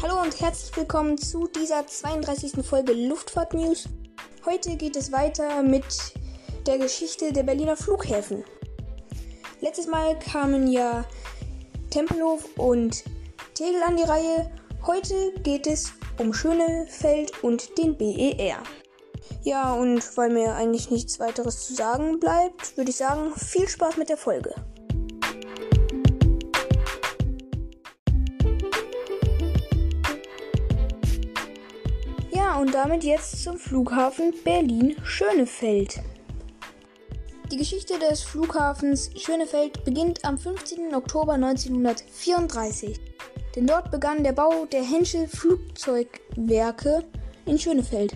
Hallo und herzlich willkommen zu dieser 32. Folge Luftfahrt News. Heute geht es weiter mit der Geschichte der Berliner Flughäfen. Letztes Mal kamen ja Tempelhof und Tegel an die Reihe. Heute geht es um Schönefeld und den BER. Ja, und weil mir eigentlich nichts weiteres zu sagen bleibt, würde ich sagen, viel Spaß mit der Folge. Und damit jetzt zum Flughafen Berlin-Schönefeld. Die Geschichte des Flughafens Schönefeld beginnt am 15. Oktober 1934, denn dort begann der Bau der Henschel Flugzeugwerke in Schönefeld.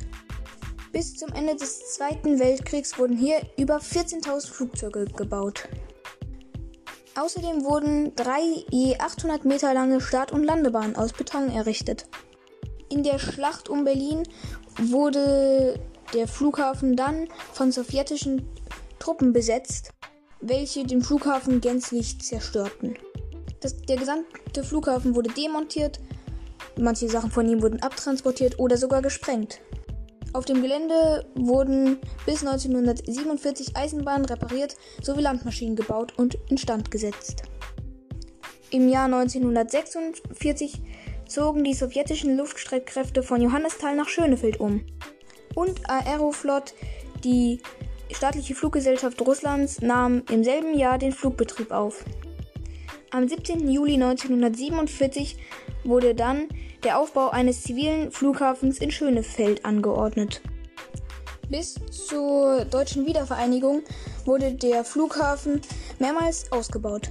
Bis zum Ende des Zweiten Weltkriegs wurden hier über 14.000 Flugzeuge gebaut. Außerdem wurden drei je 800 Meter lange Start- und Landebahnen aus Beton errichtet. In der Schlacht um Berlin wurde der Flughafen dann von sowjetischen Truppen besetzt, welche den Flughafen gänzlich zerstörten. Das, der gesamte Flughafen wurde demontiert, manche Sachen von ihm wurden abtransportiert oder sogar gesprengt. Auf dem Gelände wurden bis 1947 Eisenbahnen repariert sowie Landmaschinen gebaut und instand gesetzt. Im Jahr 1946 zogen die sowjetischen Luftstreitkräfte von Johannisthal nach Schönefeld um. Und Aeroflot, die staatliche Fluggesellschaft Russlands, nahm im selben Jahr den Flugbetrieb auf. Am 17. Juli 1947 wurde dann der Aufbau eines zivilen Flughafens in Schönefeld angeordnet. Bis zur deutschen Wiedervereinigung wurde der Flughafen mehrmals ausgebaut.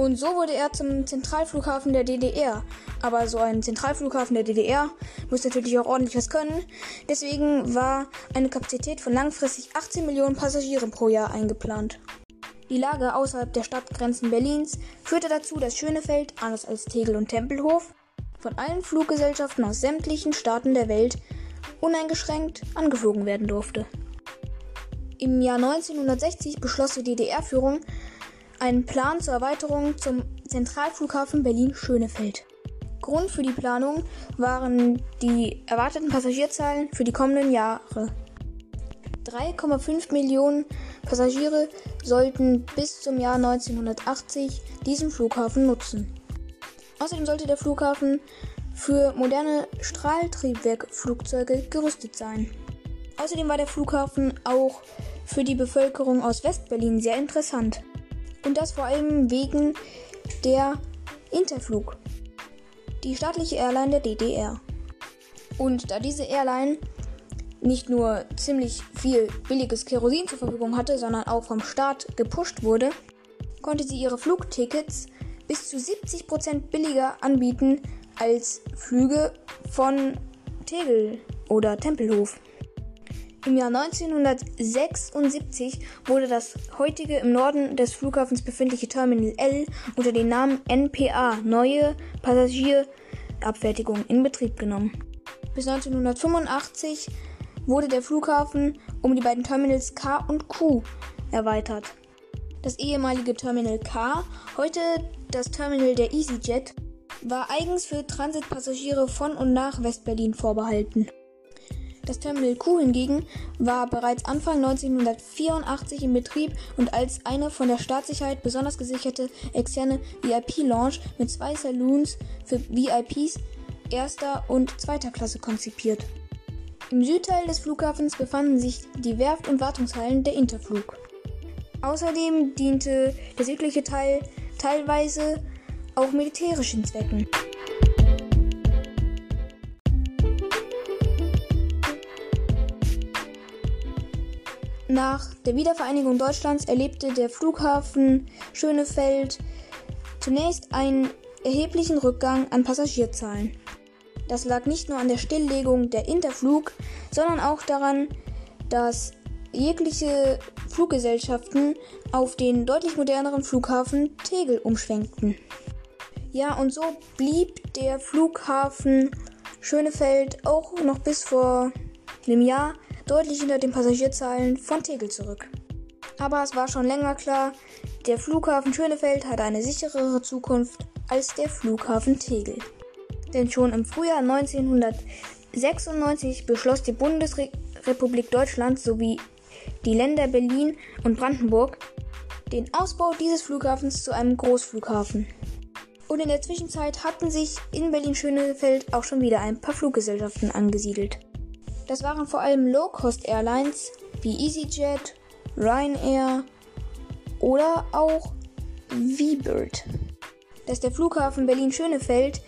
Und so wurde er zum Zentralflughafen der DDR. Aber so ein Zentralflughafen der DDR muss natürlich auch ordentlich was können. Deswegen war eine Kapazität von langfristig 18 Millionen Passagieren pro Jahr eingeplant. Die Lage außerhalb der Stadtgrenzen Berlins führte dazu, dass Schönefeld, anders als Tegel und Tempelhof, von allen Fluggesellschaften aus sämtlichen Staaten der Welt uneingeschränkt angeflogen werden durfte. Im Jahr 1960 beschloss die DDR-Führung, einen Plan zur Erweiterung zum Zentralflughafen Berlin-Schönefeld. Grund für die Planung waren die erwarteten Passagierzahlen für die kommenden Jahre. 3,5 Millionen Passagiere sollten bis zum Jahr 1980 diesen Flughafen nutzen. Außerdem sollte der Flughafen für moderne Strahltriebwerkflugzeuge gerüstet sein. Außerdem war der Flughafen auch für die Bevölkerung aus Westberlin sehr interessant. Und das vor allem wegen der Interflug, die staatliche Airline der DDR. Und da diese Airline nicht nur ziemlich viel billiges Kerosin zur Verfügung hatte, sondern auch vom Staat gepusht wurde, konnte sie ihre Flugtickets bis zu 70% billiger anbieten als Flüge von Tegel oder Tempelhof. Im Jahr 1976 wurde das heutige im Norden des Flughafens befindliche Terminal L unter dem Namen NPA Neue Passagierabfertigung in Betrieb genommen. Bis 1985 wurde der Flughafen um die beiden Terminals K und Q erweitert. Das ehemalige Terminal K, heute das Terminal der EasyJet, war eigens für Transitpassagiere von und nach Westberlin vorbehalten. Das Terminal Q hingegen war bereits Anfang 1984 in Betrieb und als eine von der Staatssicherheit besonders gesicherte externe VIP-Lounge mit zwei Saloons für VIPs erster und zweiter Klasse konzipiert. Im Südteil des Flughafens befanden sich die Werft- und Wartungshallen der Interflug. Außerdem diente der südliche Teil teilweise auch militärischen Zwecken. Nach der Wiedervereinigung Deutschlands erlebte der Flughafen Schönefeld zunächst einen erheblichen Rückgang an Passagierzahlen. Das lag nicht nur an der Stilllegung der Interflug, sondern auch daran, dass jegliche Fluggesellschaften auf den deutlich moderneren Flughafen Tegel umschwenkten. Ja, und so blieb der Flughafen Schönefeld auch noch bis vor einem Jahr deutlich hinter den Passagierzahlen von Tegel zurück. Aber es war schon länger klar, der Flughafen Schönefeld hat eine sicherere Zukunft als der Flughafen Tegel. Denn schon im Frühjahr 1996 beschloss die Bundesrepublik Deutschland sowie die Länder Berlin und Brandenburg den Ausbau dieses Flughafens zu einem Großflughafen. Und in der Zwischenzeit hatten sich in Berlin-Schönefeld auch schon wieder ein paar Fluggesellschaften angesiedelt. Das waren vor allem Low-Cost-Airlines wie EasyJet, Ryanair oder auch V-Bird. Dass der Flughafen Berlin-Schönefeld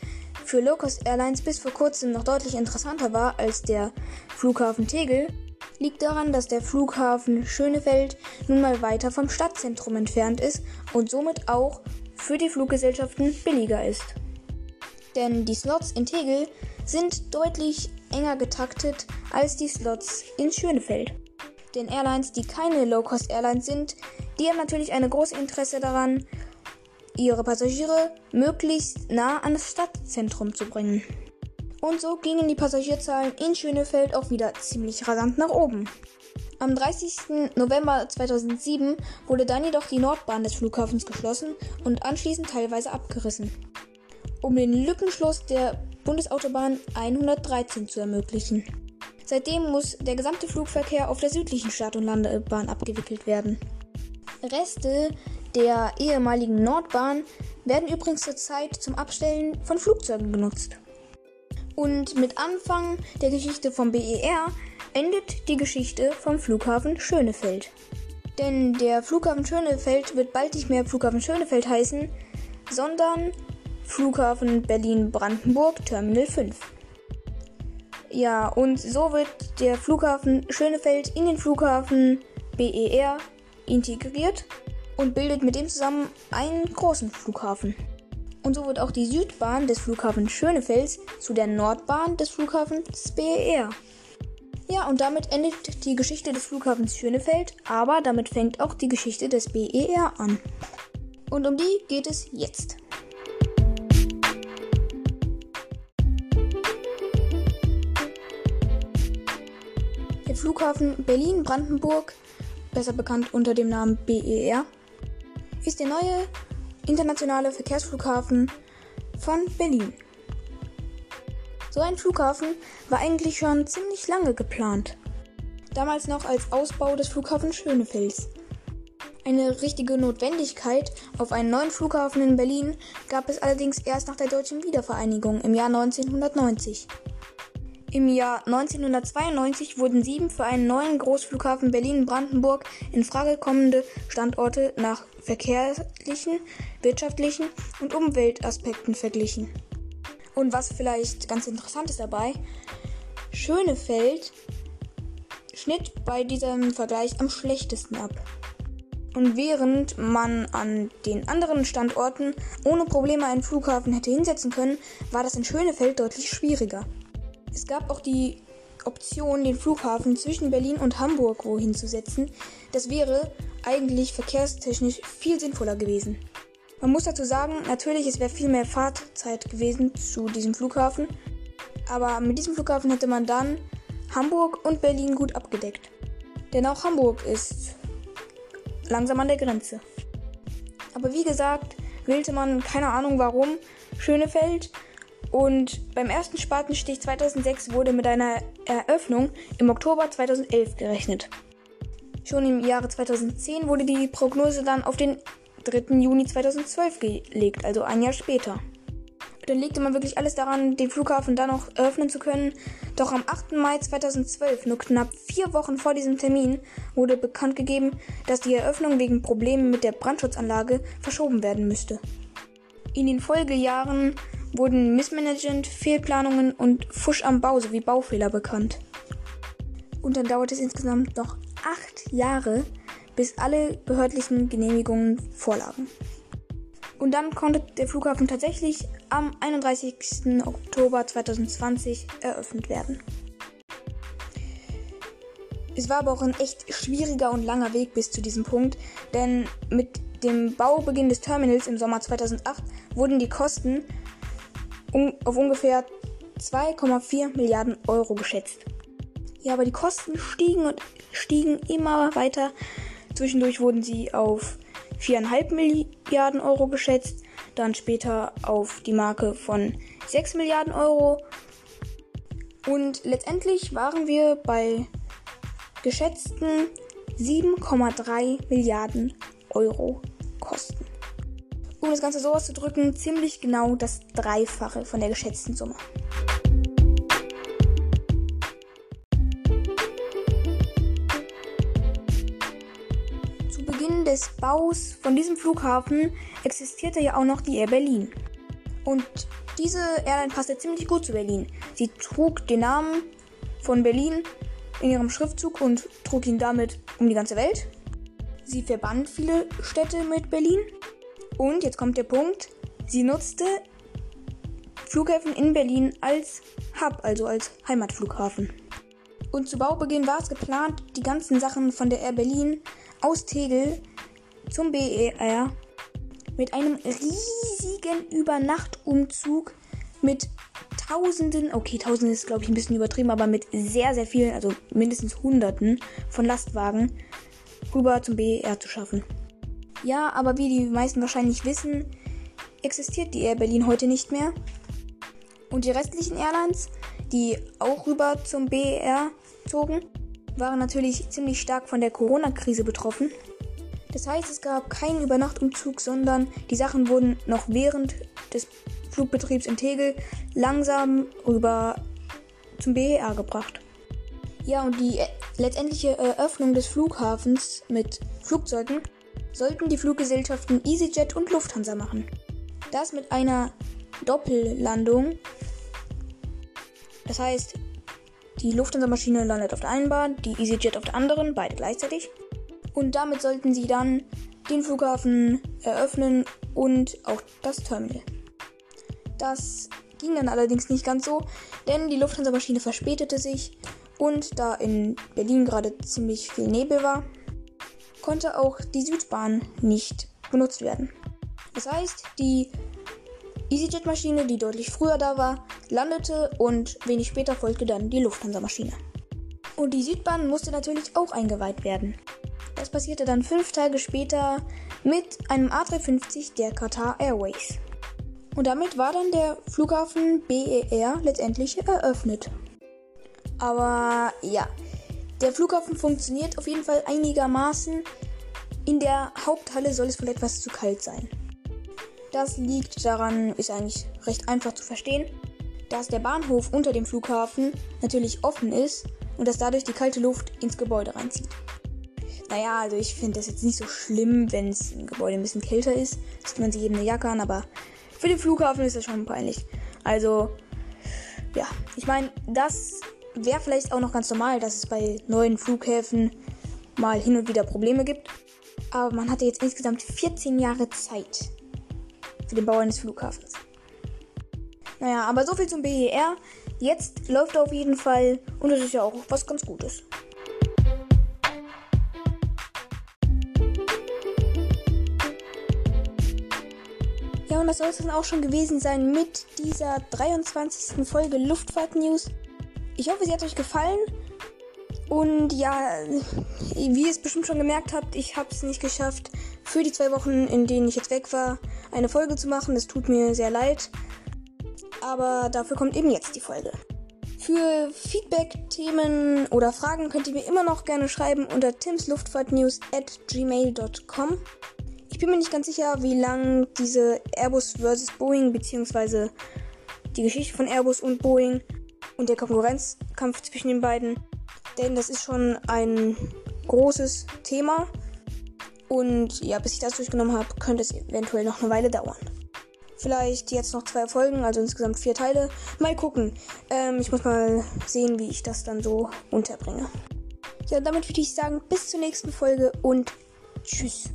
für Low-Cost Airlines bis vor kurzem noch deutlich interessanter war als der Flughafen Tegel, liegt daran, dass der Flughafen Schönefeld nun mal weiter vom Stadtzentrum entfernt ist und somit auch für die Fluggesellschaften billiger ist. Denn die Slots in Tegel sind deutlich enger getaktet als die Slots in Schönefeld. Den Airlines, die keine Low-Cost-Airlines sind, die haben natürlich ein großes Interesse daran, ihre Passagiere möglichst nah an das Stadtzentrum zu bringen. Und so gingen die Passagierzahlen in Schönefeld auch wieder ziemlich rasant nach oben. Am 30. November 2007 wurde dann jedoch die Nordbahn des Flughafens geschlossen und anschließend teilweise abgerissen, um den Lückenschluss der Bundesautobahn 113 zu ermöglichen. Seitdem muss der gesamte Flugverkehr auf der südlichen Start- und Landebahn abgewickelt werden. Reste der ehemaligen Nordbahn werden übrigens zurzeit zum Abstellen von Flugzeugen genutzt. Und mit Anfang der Geschichte vom BER endet die Geschichte vom Flughafen Schönefeld. Denn der Flughafen Schönefeld wird bald nicht mehr Flughafen Schönefeld heißen, sondern Flughafen Berlin-Brandenburg Terminal 5. Ja, und so wird der Flughafen Schönefeld in den Flughafen BER integriert und bildet mit dem zusammen einen großen Flughafen. Und so wird auch die Südbahn des Flughafens Schönefelds zu der Nordbahn des Flughafens BER. Ja, und damit endet die Geschichte des Flughafens Schönefeld, aber damit fängt auch die Geschichte des BER an. Und um die geht es jetzt. Flughafen Berlin-Brandenburg, besser bekannt unter dem Namen BER, ist der neue internationale Verkehrsflughafen von Berlin. So ein Flughafen war eigentlich schon ziemlich lange geplant. Damals noch als Ausbau des Flughafens Schönefels. Eine richtige Notwendigkeit auf einen neuen Flughafen in Berlin gab es allerdings erst nach der deutschen Wiedervereinigung im Jahr 1990. Im Jahr 1992 wurden sieben für einen neuen Großflughafen Berlin-Brandenburg in Frage kommende Standorte nach verkehrlichen, wirtschaftlichen und Umweltaspekten verglichen. Und was vielleicht ganz interessant ist dabei, Schönefeld schnitt bei diesem Vergleich am schlechtesten ab. Und während man an den anderen Standorten ohne Probleme einen Flughafen hätte hinsetzen können, war das in Schönefeld deutlich schwieriger. Es gab auch die Option, den Flughafen zwischen Berlin und Hamburg wohin zu setzen. Das wäre eigentlich verkehrstechnisch viel sinnvoller gewesen. Man muss dazu sagen, natürlich, es wäre viel mehr Fahrtzeit gewesen zu diesem Flughafen. Aber mit diesem Flughafen hätte man dann Hamburg und Berlin gut abgedeckt. Denn auch Hamburg ist langsam an der Grenze. Aber wie gesagt, wählte man keine Ahnung warum Schönefeld. Und beim ersten Spatenstich 2006 wurde mit einer Eröffnung im Oktober 2011 gerechnet. Schon im Jahre 2010 wurde die Prognose dann auf den 3. Juni 2012 gelegt, also ein Jahr später. Dann legte man wirklich alles daran, den Flughafen dann noch eröffnen zu können. Doch am 8. Mai 2012, nur knapp vier Wochen vor diesem Termin, wurde bekannt gegeben, dass die Eröffnung wegen Problemen mit der Brandschutzanlage verschoben werden müsste. In den Folgejahren wurden Missmanagement, Fehlplanungen und Fusch am Bau sowie Baufehler bekannt. Und dann dauerte es insgesamt noch acht Jahre, bis alle behördlichen Genehmigungen vorlagen. Und dann konnte der Flughafen tatsächlich am 31. Oktober 2020 eröffnet werden. Es war aber auch ein echt schwieriger und langer Weg bis zu diesem Punkt, denn mit dem Baubeginn des Terminals im Sommer 2008 wurden die Kosten auf ungefähr 2,4 Milliarden Euro geschätzt. Ja, aber die Kosten stiegen und stiegen immer weiter Zwischendurch wurden sie auf 4,5 Milliarden Euro geschätzt, dann später auf die Marke von 6 Milliarden Euro. Und letztendlich waren wir bei geschätzten 7,3 Milliarden Euro Kosten. Um das Ganze so auszudrücken, ziemlich genau das Dreifache von der geschätzten Summe. Zu Beginn des Baus von diesem Flughafen existierte ja auch noch die Air Berlin. Und diese Airline passte ziemlich gut zu Berlin. Sie trug den Namen von Berlin in ihrem Schriftzug und trug ihn damit um die ganze Welt. Sie verband viele Städte mit Berlin. Und jetzt kommt der Punkt, sie nutzte Flughäfen in Berlin als Hub, also als Heimatflughafen. Und zu Baubeginn war es geplant, die ganzen Sachen von der Air Berlin aus Tegel zum BER mit einem riesigen Übernachtumzug mit Tausenden, okay, Tausenden ist glaube ich ein bisschen übertrieben, aber mit sehr, sehr vielen, also mindestens Hunderten von Lastwagen rüber zum BER zu schaffen. Ja, aber wie die meisten wahrscheinlich wissen, existiert die Air Berlin heute nicht mehr. Und die restlichen Airlines, die auch rüber zum BER zogen, waren natürlich ziemlich stark von der Corona-Krise betroffen. Das heißt, es gab keinen Übernachtumzug, sondern die Sachen wurden noch während des Flugbetriebs in Tegel langsam rüber zum BER gebracht. Ja, und die letztendliche Eröffnung des Flughafens mit Flugzeugen sollten die Fluggesellschaften EasyJet und Lufthansa machen. Das mit einer Doppellandung. Das heißt, die Lufthansa-Maschine landet auf der einen Bahn, die EasyJet auf der anderen, beide gleichzeitig. Und damit sollten sie dann den Flughafen eröffnen und auch das Terminal. Das ging dann allerdings nicht ganz so, denn die Lufthansa-Maschine verspätete sich und da in Berlin gerade ziemlich viel Nebel war, konnte auch die Südbahn nicht benutzt werden. Das heißt, die EasyJet-Maschine, die deutlich früher da war, landete und wenig später folgte dann die Lufthansa-Maschine. Und die Südbahn musste natürlich auch eingeweiht werden. Das passierte dann fünf Tage später mit einem A350 der Qatar Airways. Und damit war dann der Flughafen BER letztendlich eröffnet. Aber ja, der Flughafen funktioniert auf jeden Fall einigermaßen. In der Haupthalle soll es wohl etwas zu kalt sein. Das liegt daran, ist eigentlich recht einfach zu verstehen, dass der Bahnhof unter dem Flughafen natürlich offen ist und dass dadurch die kalte Luft ins Gebäude reinzieht. Naja, also ich finde das jetzt nicht so schlimm, wenn es im Gebäude ein bisschen kälter ist. Zieht man sich eben eine Jacke an, aber für den Flughafen ist das schon peinlich. Also, ja, ich meine, das wäre vielleicht auch noch ganz normal, dass es bei neuen Flughäfen mal hin und wieder Probleme gibt. Aber man hatte jetzt insgesamt 14 Jahre Zeit für den Bau eines Flughafens. Naja, aber so viel zum BER. Jetzt läuft er auf jeden Fall und das ist ja auch was ganz Gutes. Ja, und das soll es dann auch schon gewesen sein mit dieser 23. Folge Luftfahrt News. Ich hoffe, sie hat euch gefallen. Und ja, wie ihr es bestimmt schon gemerkt habt, ich habe es nicht geschafft, für die zwei Wochen, in denen ich jetzt weg war, eine Folge zu machen. Das tut mir sehr leid. Aber dafür kommt eben jetzt die Folge. Für Feedback, Themen oder Fragen könnt ihr mir immer noch gerne schreiben unter timsluftfahrtnews at gmail.com. Ich bin mir nicht ganz sicher, wie lang diese Airbus vs. Boeing bzw. die Geschichte von Airbus und Boeing und der Konkurrenzkampf zwischen den beiden denn das ist schon ein großes Thema. Und ja, bis ich das durchgenommen habe, könnte es eventuell noch eine Weile dauern. Vielleicht jetzt noch zwei Folgen, also insgesamt vier Teile. Mal gucken. Ähm, ich muss mal sehen, wie ich das dann so unterbringe. Ja, damit würde ich sagen, bis zur nächsten Folge und tschüss.